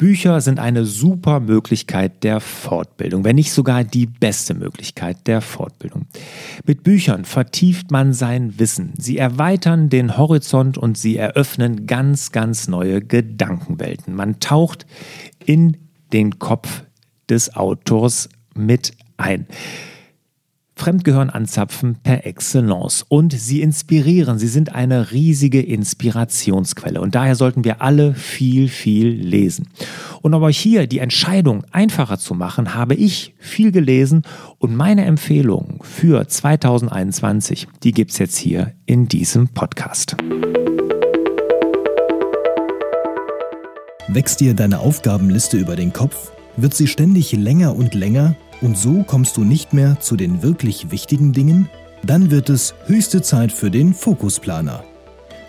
Bücher sind eine super Möglichkeit der Fortbildung, wenn nicht sogar die beste Möglichkeit der Fortbildung. Mit Büchern vertieft man sein Wissen. Sie erweitern den Horizont und sie eröffnen ganz, ganz neue Gedankenwelten. Man taucht in den Kopf des Autors mit ein. Fremdgehirn anzapfen per Excellence. Und sie inspirieren, sie sind eine riesige Inspirationsquelle. Und daher sollten wir alle viel, viel lesen. Und um euch hier die Entscheidung einfacher zu machen, habe ich viel gelesen und meine Empfehlung für 2021, die gibt es jetzt hier in diesem Podcast. Wächst dir deine Aufgabenliste über den Kopf? Wird sie ständig länger und länger? Und so kommst du nicht mehr zu den wirklich wichtigen Dingen? Dann wird es höchste Zeit für den Fokusplaner.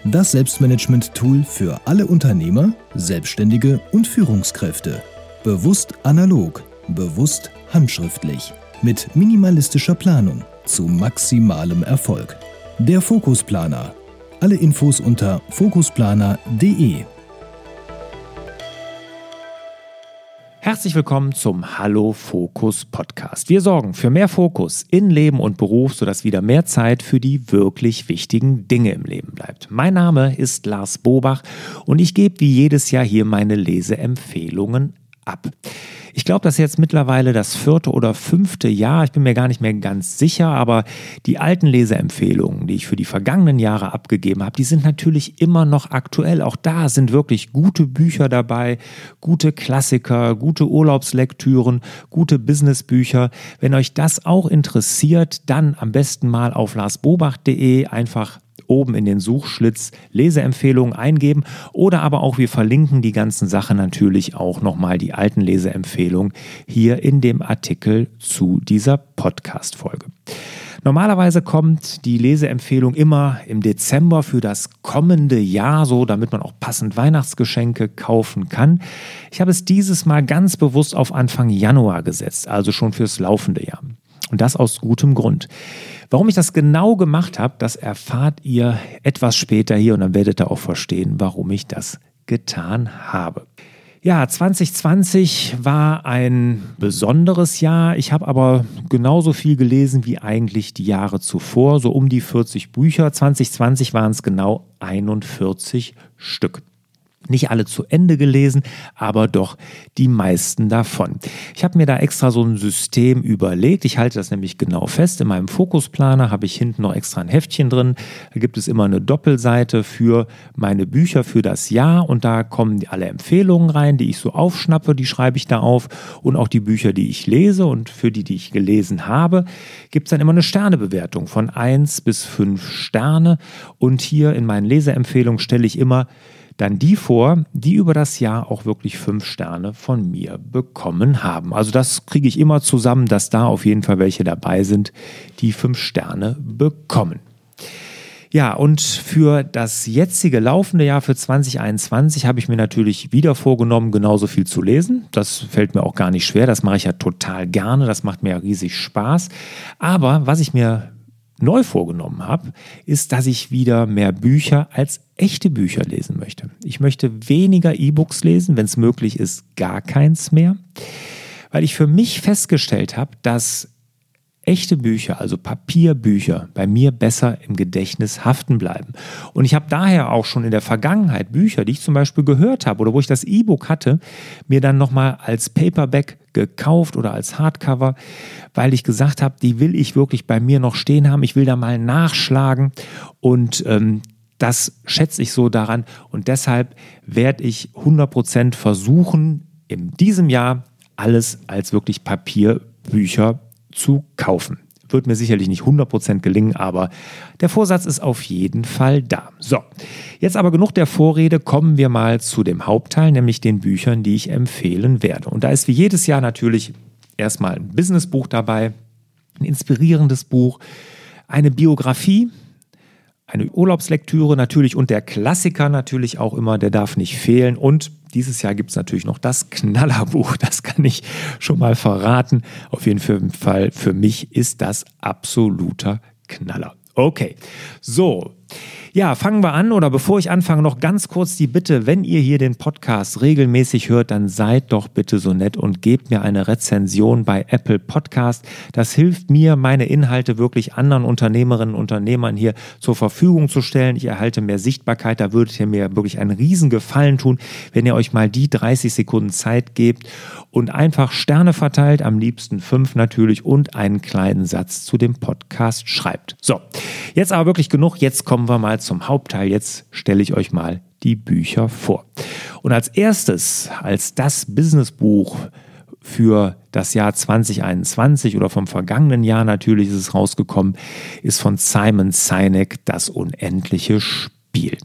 Das Selbstmanagement-Tool für alle Unternehmer, Selbstständige und Führungskräfte. Bewusst analog, bewusst handschriftlich, mit minimalistischer Planung zu maximalem Erfolg. Der Fokusplaner. Alle Infos unter fokusplaner.de. Herzlich willkommen zum Hallo Fokus Podcast. Wir sorgen für mehr Fokus in Leben und Beruf, sodass wieder mehr Zeit für die wirklich wichtigen Dinge im Leben bleibt. Mein Name ist Lars Bobach und ich gebe wie jedes Jahr hier meine Leseempfehlungen ab. Ich glaube, das ist jetzt mittlerweile das vierte oder fünfte Jahr. Ich bin mir gar nicht mehr ganz sicher, aber die alten Leseempfehlungen, die ich für die vergangenen Jahre abgegeben habe, die sind natürlich immer noch aktuell. Auch da sind wirklich gute Bücher dabei, gute Klassiker, gute Urlaubslektüren, gute Businessbücher. Wenn euch das auch interessiert, dann am besten mal auf larsbobach.de einfach oben in den Suchschlitz Leseempfehlungen eingeben oder aber auch wir verlinken die ganzen Sachen natürlich auch nochmal die alten Leseempfehlungen hier in dem Artikel zu dieser Podcast-Folge. Normalerweise kommt die Leseempfehlung immer im Dezember für das kommende Jahr, so damit man auch passend Weihnachtsgeschenke kaufen kann. Ich habe es dieses Mal ganz bewusst auf Anfang Januar gesetzt, also schon fürs laufende Jahr. Und das aus gutem Grund. Warum ich das genau gemacht habe, das erfahrt ihr etwas später hier und dann werdet ihr auch verstehen, warum ich das getan habe. Ja, 2020 war ein besonderes Jahr. Ich habe aber genauso viel gelesen wie eigentlich die Jahre zuvor, so um die 40 Bücher. 2020 waren es genau 41 Stück. Nicht alle zu Ende gelesen, aber doch die meisten davon. Ich habe mir da extra so ein System überlegt. Ich halte das nämlich genau fest. In meinem Fokusplaner habe ich hinten noch extra ein Heftchen drin. Da gibt es immer eine Doppelseite für meine Bücher für das Jahr und da kommen alle Empfehlungen rein, die ich so aufschnappe, die schreibe ich da auf und auch die Bücher, die ich lese und für die, die ich gelesen habe, gibt es dann immer eine Sternebewertung von 1 bis 5 Sterne und hier in meinen Leseempfehlungen stelle ich immer dann die vor, die über das Jahr auch wirklich fünf Sterne von mir bekommen haben. Also das kriege ich immer zusammen, dass da auf jeden Fall welche dabei sind, die fünf Sterne bekommen. Ja, und für das jetzige laufende Jahr für 2021 habe ich mir natürlich wieder vorgenommen, genauso viel zu lesen. Das fällt mir auch gar nicht schwer. Das mache ich ja total gerne. Das macht mir ja riesig Spaß. Aber was ich mir neu vorgenommen habe, ist, dass ich wieder mehr Bücher als echte Bücher lesen möchte. Ich möchte weniger E-Books lesen, wenn es möglich ist, gar keins mehr, weil ich für mich festgestellt habe, dass echte Bücher, also Papierbücher, bei mir besser im Gedächtnis haften bleiben. Und ich habe daher auch schon in der Vergangenheit Bücher, die ich zum Beispiel gehört habe oder wo ich das E-Book hatte, mir dann nochmal als Paperback gekauft oder als Hardcover, weil ich gesagt habe, die will ich wirklich bei mir noch stehen haben. Ich will da mal nachschlagen und ähm, das schätze ich so daran. Und deshalb werde ich 100% versuchen, in diesem Jahr alles als wirklich Papierbücher zu kaufen. Wird mir sicherlich nicht 100% gelingen, aber der Vorsatz ist auf jeden Fall da. So, jetzt aber genug der Vorrede, kommen wir mal zu dem Hauptteil, nämlich den Büchern, die ich empfehlen werde. Und da ist wie jedes Jahr natürlich erstmal ein Businessbuch dabei, ein inspirierendes Buch, eine Biografie, eine Urlaubslektüre natürlich und der Klassiker natürlich auch immer, der darf nicht fehlen. Und dieses Jahr gibt es natürlich noch das Knallerbuch, das kann ich schon mal verraten. Auf jeden Fall für mich ist das absoluter Knaller. Okay, so, Ja, fangen wir an oder bevor ich anfange, noch ganz kurz die Bitte, wenn ihr hier den Podcast regelmäßig hört, dann seid doch bitte so nett und gebt mir eine Rezension bei Apple Podcast. Das hilft mir, meine Inhalte wirklich anderen Unternehmerinnen und Unternehmern hier zur Verfügung zu stellen. Ich erhalte mehr Sichtbarkeit. Da würdet ihr mir wirklich einen riesen Gefallen tun, wenn ihr euch mal die 30 Sekunden Zeit gebt und einfach Sterne verteilt, am liebsten fünf natürlich und einen kleinen Satz zu dem Podcast schreibt. So, jetzt aber wirklich genug. Jetzt kommen wir mal zum Hauptteil. Jetzt stelle ich euch mal die Bücher vor. Und als erstes, als das Businessbuch für das Jahr 2021 oder vom vergangenen Jahr natürlich ist es rausgekommen, ist von Simon Sinek Das unendliche Spiel.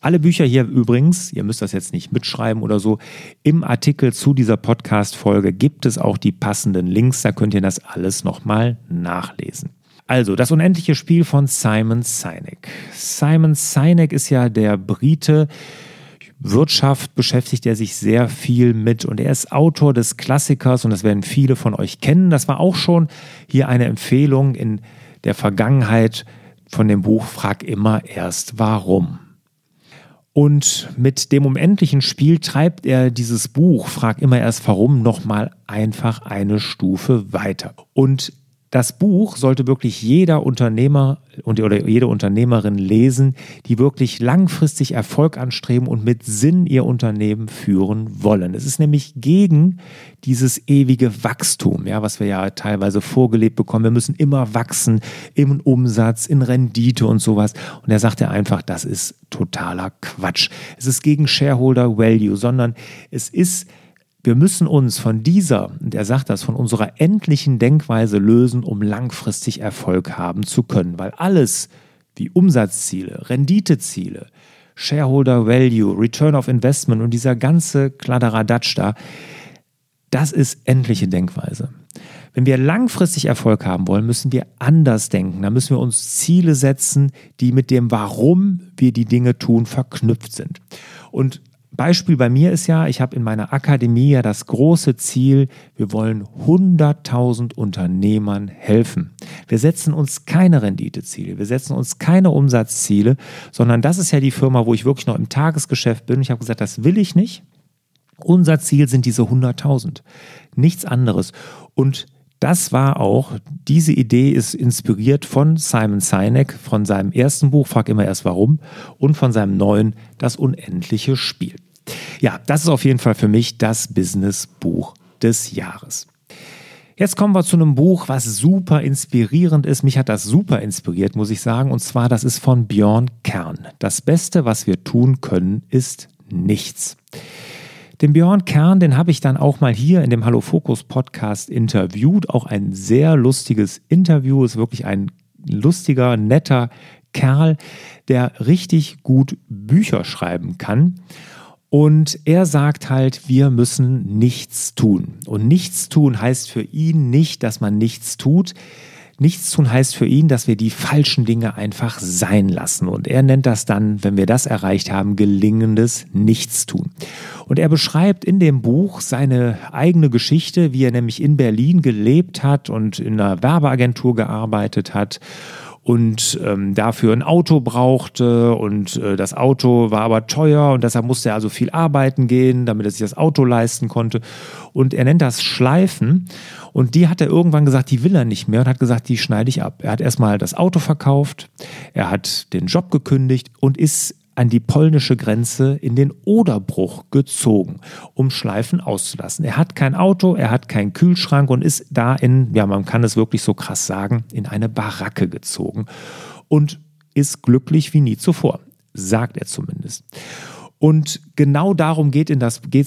Alle Bücher hier übrigens, ihr müsst das jetzt nicht mitschreiben oder so, im Artikel zu dieser Podcast-Folge gibt es auch die passenden Links, da könnt ihr das alles nochmal nachlesen. Also, das unendliche Spiel von Simon Sinek. Simon Sinek ist ja der Brite, Wirtschaft beschäftigt er sich sehr viel mit und er ist Autor des Klassikers und das werden viele von euch kennen. Das war auch schon hier eine Empfehlung in der Vergangenheit von dem Buch Frag immer erst warum. Und mit dem unendlichen Spiel treibt er dieses Buch, frag immer erst warum, nochmal einfach eine Stufe weiter. Und das Buch sollte wirklich jeder Unternehmer und, oder jede Unternehmerin lesen, die wirklich langfristig Erfolg anstreben und mit Sinn ihr Unternehmen führen wollen. Es ist nämlich gegen dieses ewige Wachstum, ja, was wir ja teilweise vorgelebt bekommen. Wir müssen immer wachsen im Umsatz, in Rendite und sowas. Und er sagt ja einfach, das ist totaler Quatsch. Es ist gegen Shareholder Value, sondern es ist wir müssen uns von dieser, und er sagt das, von unserer endlichen Denkweise lösen, um langfristig Erfolg haben zu können. Weil alles wie Umsatzziele, Renditeziele, Shareholder Value, Return of Investment und dieser ganze Kladderadatsch da, das ist endliche Denkweise. Wenn wir langfristig Erfolg haben wollen, müssen wir anders denken. Da müssen wir uns Ziele setzen, die mit dem Warum wir die Dinge tun verknüpft sind. Und Beispiel bei mir ist ja, ich habe in meiner Akademie ja das große Ziel, wir wollen 100.000 Unternehmern helfen. Wir setzen uns keine Renditeziele, wir setzen uns keine Umsatzziele, sondern das ist ja die Firma, wo ich wirklich noch im Tagesgeschäft bin. Ich habe gesagt, das will ich nicht. Unser Ziel sind diese 100.000. Nichts anderes. Und das war auch, diese Idee ist inspiriert von Simon Sinek, von seinem ersten Buch, Frag immer erst warum, und von seinem neuen Das unendliche Spiel. Ja, das ist auf jeden Fall für mich das Business-Buch des Jahres. Jetzt kommen wir zu einem Buch, was super inspirierend ist. Mich hat das super inspiriert, muss ich sagen. Und zwar, das ist von Björn Kern. Das Beste, was wir tun können, ist nichts. Den Björn Kern, den habe ich dann auch mal hier in dem Hallo Fokus Podcast interviewt. Auch ein sehr lustiges Interview. Ist wirklich ein lustiger, netter Kerl, der richtig gut Bücher schreiben kann. Und er sagt halt, wir müssen nichts tun. Und nichts tun heißt für ihn nicht, dass man nichts tut. Nichts tun heißt für ihn, dass wir die falschen Dinge einfach sein lassen. Und er nennt das dann, wenn wir das erreicht haben, gelingendes Nichtstun. Und er beschreibt in dem Buch seine eigene Geschichte, wie er nämlich in Berlin gelebt hat und in einer Werbeagentur gearbeitet hat und ähm, dafür ein Auto brauchte und äh, das Auto war aber teuer und deshalb musste er also viel arbeiten gehen, damit er sich das Auto leisten konnte. Und er nennt das Schleifen und die hat er irgendwann gesagt, die will er nicht mehr und hat gesagt, die schneide ich ab. Er hat erstmal das Auto verkauft, er hat den Job gekündigt und ist an die polnische Grenze in den Oderbruch gezogen, um Schleifen auszulassen. Er hat kein Auto, er hat keinen Kühlschrank und ist da in, ja, man kann es wirklich so krass sagen, in eine Baracke gezogen und ist glücklich wie nie zuvor, sagt er zumindest. Und genau darum geht es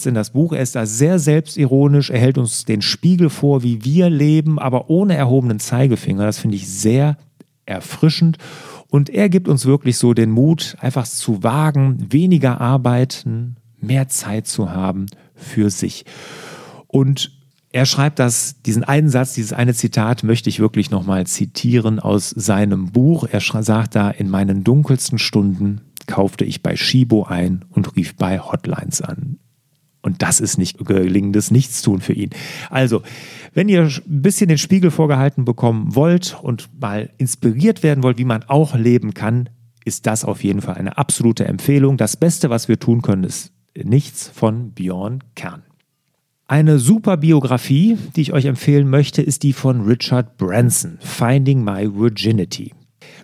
in, das, Buch. Er ist da sehr selbstironisch. Er hält uns den Spiegel vor, wie wir leben, aber ohne erhobenen Zeigefinger. Das finde ich sehr erfrischend. Und er gibt uns wirklich so den Mut, einfach zu wagen, weniger arbeiten, mehr Zeit zu haben für sich. Und er schreibt das, diesen einen Satz, dieses eine Zitat möchte ich wirklich nochmal zitieren aus seinem Buch. Er sagt da, in meinen dunkelsten Stunden kaufte ich bei Shibo ein und rief bei Hotlines an. Und das ist nicht gelingendes Nichtstun für ihn. Also, wenn ihr ein bisschen den Spiegel vorgehalten bekommen wollt und mal inspiriert werden wollt, wie man auch leben kann, ist das auf jeden Fall eine absolute Empfehlung. Das Beste, was wir tun können, ist nichts von Björn Kern. Eine super Biografie, die ich euch empfehlen möchte, ist die von Richard Branson, Finding My Virginity.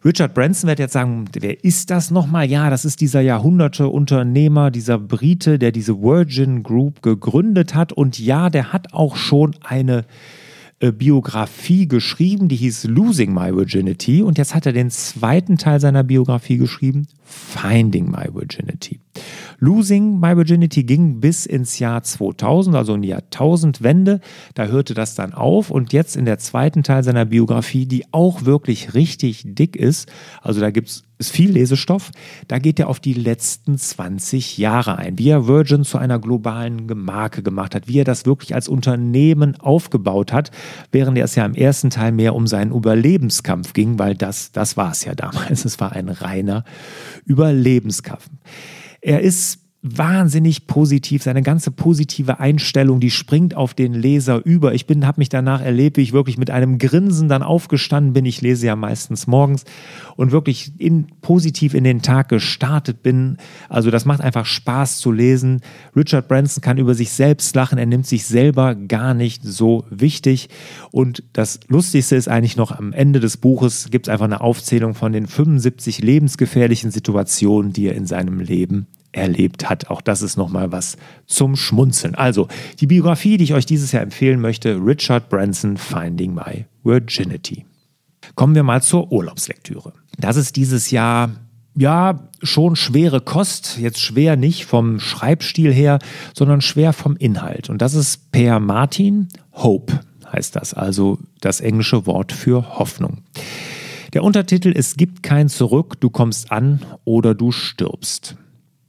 Richard Branson wird jetzt sagen, wer ist das nochmal? Ja, das ist dieser Jahrhunderte-Unternehmer, dieser Brite, der diese Virgin Group gegründet hat. Und ja, der hat auch schon eine äh, Biografie geschrieben, die hieß Losing My Virginity. Und jetzt hat er den zweiten Teil seiner Biografie geschrieben, Finding My Virginity. Losing My Virginity ging bis ins Jahr 2000, also in die Jahrtausendwende. Da hörte das dann auf und jetzt in der zweiten Teil seiner Biografie, die auch wirklich richtig dick ist, also da gibt es viel Lesestoff, da geht er auf die letzten 20 Jahre ein, wie er Virgin zu einer globalen Marke gemacht hat, wie er das wirklich als Unternehmen aufgebaut hat, während er es ja im ersten Teil mehr um seinen Überlebenskampf ging, weil das, das war es ja damals. Es war ein reiner Überlebenskampf. Er ist wahnsinnig positiv. Seine ganze positive Einstellung, die springt auf den Leser über. Ich bin, habe mich danach erlebt, wie ich wirklich mit einem Grinsen dann aufgestanden bin. Ich lese ja meistens morgens und wirklich in, positiv in den Tag gestartet bin. Also das macht einfach Spaß zu lesen. Richard Branson kann über sich selbst lachen. Er nimmt sich selber gar nicht so wichtig. Und das Lustigste ist eigentlich noch am Ende des Buches gibt es einfach eine Aufzählung von den 75 lebensgefährlichen Situationen, die er in seinem Leben erlebt hat. Auch das ist nochmal was zum Schmunzeln. Also, die Biografie, die ich euch dieses Jahr empfehlen möchte, Richard Branson, Finding My Virginity. Kommen wir mal zur Urlaubslektüre. Das ist dieses Jahr ja, schon schwere Kost, jetzt schwer nicht vom Schreibstil her, sondern schwer vom Inhalt. Und das ist Per Martin, Hope heißt das, also das englische Wort für Hoffnung. Der Untertitel Es gibt kein Zurück, du kommst an oder du stirbst.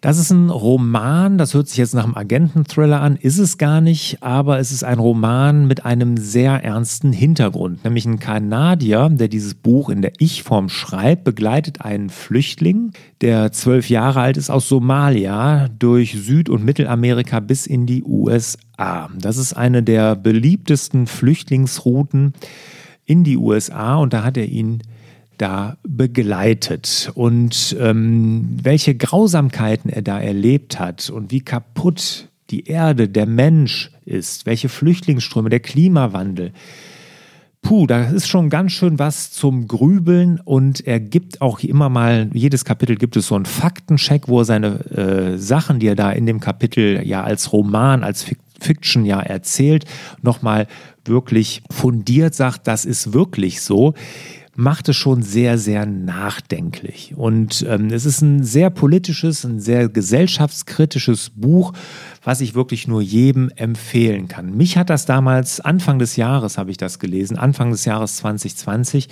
Das ist ein Roman, das hört sich jetzt nach einem Agenten-Thriller an, ist es gar nicht, aber es ist ein Roman mit einem sehr ernsten Hintergrund. Nämlich ein Kanadier, der dieses Buch in der Ich-Form schreibt, begleitet einen Flüchtling, der zwölf Jahre alt ist, aus Somalia durch Süd- und Mittelamerika bis in die USA. Das ist eine der beliebtesten Flüchtlingsrouten in die USA und da hat er ihn da begleitet und ähm, welche Grausamkeiten er da erlebt hat und wie kaputt die Erde, der Mensch ist, welche Flüchtlingsströme, der Klimawandel. Puh, da ist schon ganz schön was zum Grübeln und er gibt auch immer mal, jedes Kapitel gibt es so einen Faktencheck, wo er seine äh, Sachen, die er da in dem Kapitel ja als Roman, als Fiction ja erzählt, nochmal wirklich fundiert sagt, das ist wirklich so macht es schon sehr, sehr nachdenklich. Und ähm, es ist ein sehr politisches, ein sehr gesellschaftskritisches Buch, was ich wirklich nur jedem empfehlen kann. Mich hat das damals, Anfang des Jahres habe ich das gelesen, Anfang des Jahres 2020,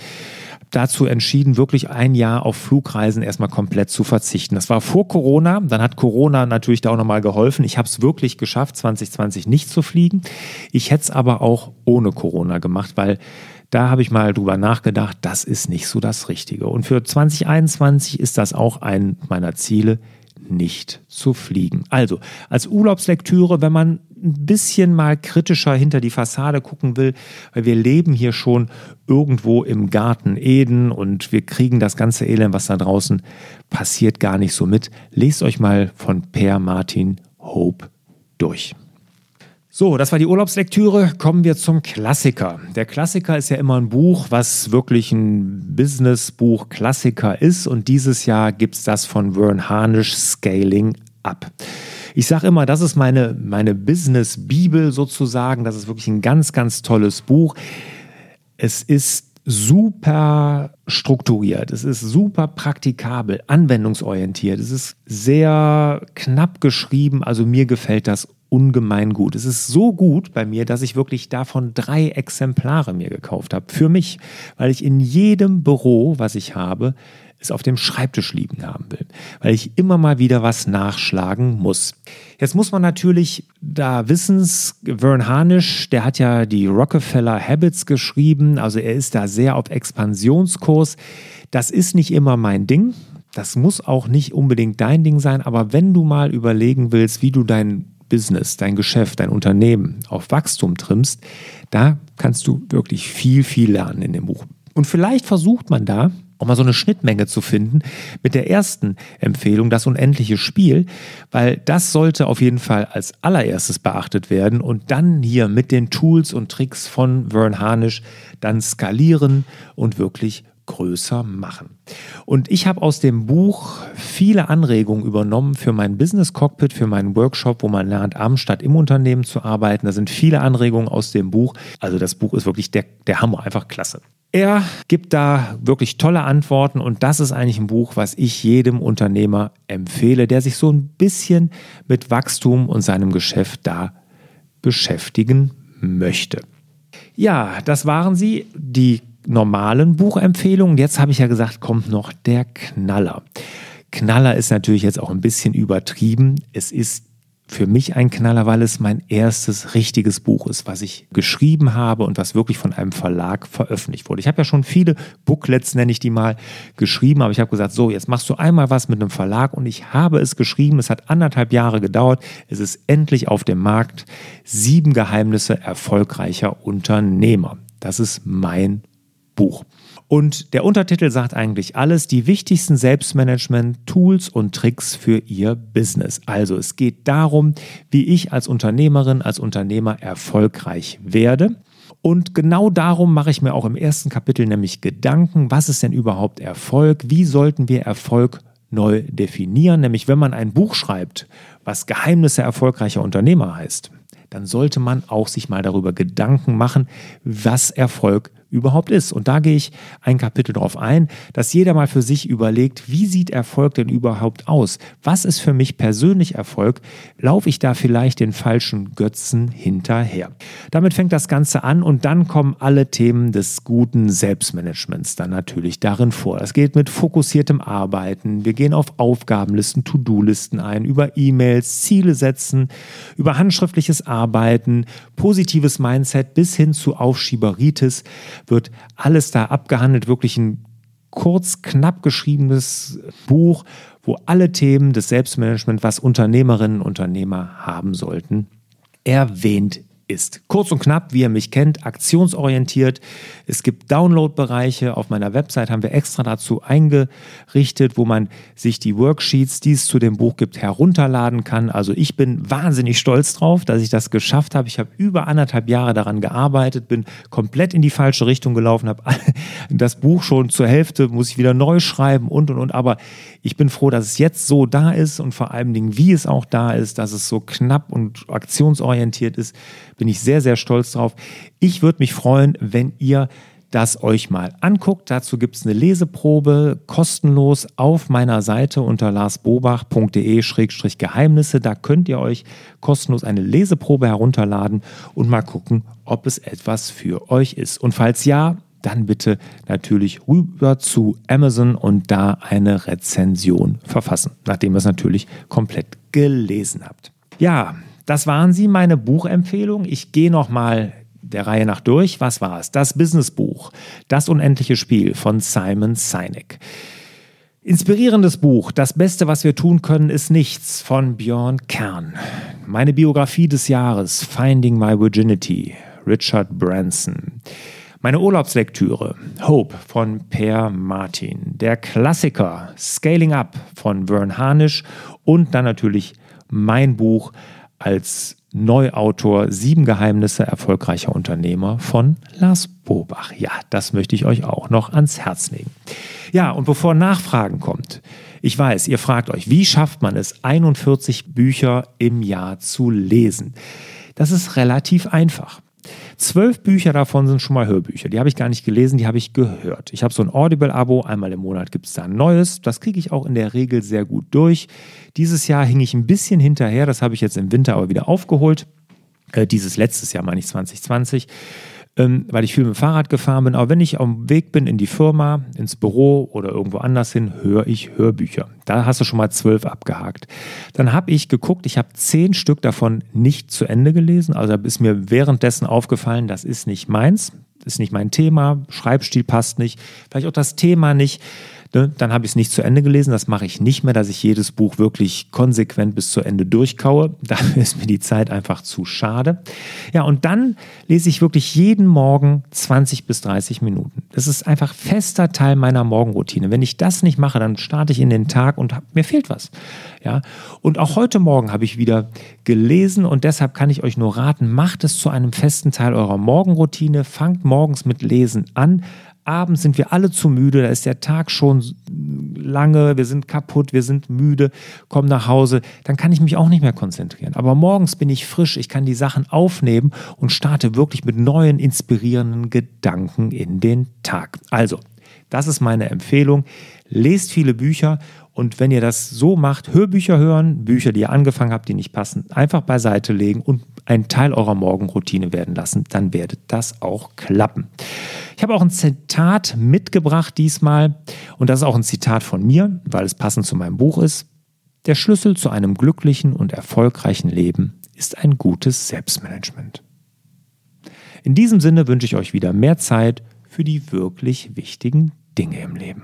dazu entschieden, wirklich ein Jahr auf Flugreisen erstmal komplett zu verzichten. Das war vor Corona, dann hat Corona natürlich da auch nochmal geholfen. Ich habe es wirklich geschafft, 2020 nicht zu fliegen. Ich hätte es aber auch ohne Corona gemacht, weil da habe ich mal drüber nachgedacht, das ist nicht so das Richtige. Und für 2021 ist das auch ein meiner Ziele, nicht zu fliegen. Also als Urlaubslektüre, wenn man ein bisschen mal kritischer hinter die Fassade gucken will, weil wir leben hier schon irgendwo im Garten Eden und wir kriegen das ganze Elend, was da draußen passiert, gar nicht so mit. Lest euch mal von Per Martin Hope durch. So, das war die Urlaubslektüre. Kommen wir zum Klassiker. Der Klassiker ist ja immer ein Buch, was wirklich ein Businessbuch Klassiker ist. Und dieses Jahr gibt es das von Vern Harnisch Scaling Up. Ich sage immer, das ist meine, meine Business-Bibel sozusagen. Das ist wirklich ein ganz, ganz tolles Buch. Es ist super strukturiert, es ist super praktikabel, anwendungsorientiert, es ist sehr knapp geschrieben, also mir gefällt das ungemein gut. Es ist so gut bei mir, dass ich wirklich davon drei Exemplare mir gekauft habe. Für mich, weil ich in jedem Büro, was ich habe, es auf dem Schreibtisch liegen haben will, weil ich immer mal wieder was nachschlagen muss. Jetzt muss man natürlich da wissen, Vern Harnisch, der hat ja die Rockefeller Habits geschrieben, also er ist da sehr auf Expansionskurs. Das ist nicht immer mein Ding. Das muss auch nicht unbedingt dein Ding sein, aber wenn du mal überlegen willst, wie du dein Business, dein Geschäft, dein Unternehmen auf Wachstum trimmst, da kannst du wirklich viel, viel lernen in dem Buch. Und vielleicht versucht man da um mal so eine Schnittmenge zu finden mit der ersten Empfehlung, das unendliche Spiel, weil das sollte auf jeden Fall als allererstes beachtet werden und dann hier mit den Tools und Tricks von Vern Harnisch dann skalieren und wirklich größer machen. Und ich habe aus dem Buch viele Anregungen übernommen für mein Business Cockpit, für meinen Workshop, wo man lernt, am statt im Unternehmen zu arbeiten. Da sind viele Anregungen aus dem Buch. Also das Buch ist wirklich der, der Hammer, einfach klasse. Er gibt da wirklich tolle Antworten und das ist eigentlich ein Buch, was ich jedem Unternehmer empfehle, der sich so ein bisschen mit Wachstum und seinem Geschäft da beschäftigen möchte. Ja, das waren sie, die normalen Buchempfehlungen. Jetzt habe ich ja gesagt, kommt noch der Knaller. Knaller ist natürlich jetzt auch ein bisschen übertrieben. Es ist für mich ein Knaller, weil es mein erstes richtiges Buch ist, was ich geschrieben habe und was wirklich von einem Verlag veröffentlicht wurde. Ich habe ja schon viele Booklets, nenne ich die mal, geschrieben, aber ich habe gesagt, so, jetzt machst du einmal was mit einem Verlag und ich habe es geschrieben. Es hat anderthalb Jahre gedauert. Es ist endlich auf dem Markt. Sieben Geheimnisse erfolgreicher Unternehmer. Das ist mein Buch. Und der Untertitel sagt eigentlich alles, die wichtigsten Selbstmanagement-Tools und Tricks für Ihr Business. Also es geht darum, wie ich als Unternehmerin, als Unternehmer erfolgreich werde. Und genau darum mache ich mir auch im ersten Kapitel nämlich Gedanken, was ist denn überhaupt Erfolg? Wie sollten wir Erfolg neu definieren? Nämlich wenn man ein Buch schreibt, was Geheimnisse erfolgreicher Unternehmer heißt, dann sollte man auch sich mal darüber Gedanken machen, was Erfolg ist überhaupt ist. Und da gehe ich ein Kapitel darauf ein, dass jeder mal für sich überlegt, wie sieht Erfolg denn überhaupt aus? Was ist für mich persönlich Erfolg? Laufe ich da vielleicht den falschen Götzen hinterher? Damit fängt das Ganze an und dann kommen alle Themen des guten Selbstmanagements dann natürlich darin vor. Das geht mit fokussiertem Arbeiten. Wir gehen auf Aufgabenlisten, To-Do-Listen ein, über E-Mails, Ziele setzen, über handschriftliches Arbeiten, positives Mindset bis hin zu Aufschieberitis wird alles da abgehandelt, wirklich ein kurz, knapp geschriebenes Buch, wo alle Themen des Selbstmanagements, was Unternehmerinnen und Unternehmer haben sollten, erwähnt ist. Kurz und knapp, wie ihr mich kennt, aktionsorientiert. Es gibt Download-Bereiche. Auf meiner Website haben wir extra dazu eingerichtet, wo man sich die Worksheets, die es zu dem Buch gibt, herunterladen kann. Also ich bin wahnsinnig stolz drauf, dass ich das geschafft habe. Ich habe über anderthalb Jahre daran gearbeitet, bin komplett in die falsche Richtung gelaufen, habe das Buch schon zur Hälfte, muss ich wieder neu schreiben und und und. Aber ich bin froh, dass es jetzt so da ist und vor allen Dingen, wie es auch da ist, dass es so knapp und aktionsorientiert ist bin ich sehr, sehr stolz drauf. Ich würde mich freuen, wenn ihr das euch mal anguckt. Dazu gibt es eine Leseprobe kostenlos auf meiner Seite unter larsbobach.de-geheimnisse. Da könnt ihr euch kostenlos eine Leseprobe herunterladen und mal gucken, ob es etwas für euch ist. Und falls ja, dann bitte natürlich rüber zu Amazon und da eine Rezension verfassen, nachdem ihr es natürlich komplett gelesen habt. Ja, das waren sie, meine Buchempfehlungen. Ich gehe nochmal der Reihe nach durch. Was war es? Das Businessbuch, Das unendliche Spiel von Simon Sinek. Inspirierendes Buch, das Beste, was wir tun können, ist nichts von Björn Kern. Meine Biografie des Jahres, Finding My Virginity, Richard Branson. Meine Urlaubslektüre, Hope von Per Martin. Der Klassiker, Scaling Up von Vern Harnisch und dann natürlich mein Buch als Neuautor Sieben Geheimnisse erfolgreicher Unternehmer von Lars Bobach. Ja, das möchte ich euch auch noch ans Herz legen. Ja, und bevor Nachfragen kommt, ich weiß, ihr fragt euch, wie schafft man es, 41 Bücher im Jahr zu lesen? Das ist relativ einfach. Zwölf Bücher davon sind schon mal Hörbücher. Die habe ich gar nicht gelesen, die habe ich gehört. Ich habe so ein Audible-Abo, einmal im Monat gibt es da ein neues. Das kriege ich auch in der Regel sehr gut durch. Dieses Jahr hing ich ein bisschen hinterher, das habe ich jetzt im Winter aber wieder aufgeholt. Äh, dieses letztes Jahr, meine ich 2020 ähm, weil ich viel mit dem Fahrrad gefahren bin. Aber wenn ich auf dem Weg bin in die Firma, ins Büro oder irgendwo anders hin, höre ich Hörbücher. Da hast du schon mal zwölf abgehakt. Dann habe ich geguckt, ich habe zehn Stück davon nicht zu Ende gelesen. Also ist mir währenddessen aufgefallen, das ist nicht meins, ist nicht mein Thema, Schreibstil passt nicht, vielleicht auch das Thema nicht. Ne, dann habe ich es nicht zu Ende gelesen. Das mache ich nicht mehr, dass ich jedes Buch wirklich konsequent bis zu Ende durchkaue. Dafür ist mir die Zeit einfach zu schade. Ja, und dann lese ich wirklich jeden Morgen 20 bis 30 Minuten. Das ist einfach fester Teil meiner Morgenroutine. Wenn ich das nicht mache, dann starte ich in den Tag und hab, mir fehlt was. Ja, und auch heute Morgen habe ich wieder gelesen und deshalb kann ich euch nur raten, macht es zu einem festen Teil eurer Morgenroutine, fangt morgens mit Lesen an, abends sind wir alle zu müde, da ist der Tag schon lange, wir sind kaputt, wir sind müde, kommen nach Hause, dann kann ich mich auch nicht mehr konzentrieren. Aber morgens bin ich frisch, ich kann die Sachen aufnehmen und starte wirklich mit neuen, inspirierenden Gedanken in den Tag. Also, das ist meine Empfehlung. Lest viele Bücher und wenn ihr das so macht, Hörbücher hören, Bücher, die ihr angefangen habt, die nicht passen, einfach beiseite legen und einen Teil eurer Morgenroutine werden lassen, dann werdet das auch klappen. Ich habe auch ein Zitat mitgebracht diesmal und das ist auch ein Zitat von mir, weil es passend zu meinem Buch ist. Der Schlüssel zu einem glücklichen und erfolgreichen Leben ist ein gutes Selbstmanagement. In diesem Sinne wünsche ich euch wieder mehr Zeit für die wirklich wichtigen Dinge im Leben.